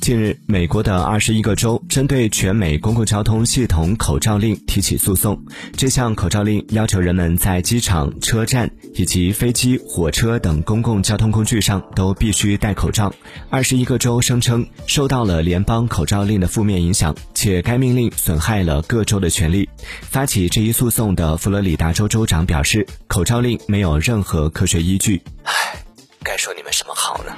近日，美国的二十一个州针对全美公共交通系统口罩令提起诉讼。这项口罩令要求人们在机场、车站以及飞机、火车等公共交通工具上都必须戴口罩。二十一个州声称受到了联邦口罩令的负面影响，且该命令损害了各州的权利。发起这一诉讼的佛罗里达州州长表示，口罩令没有任何科学依据。唉，该说你们什么好呢？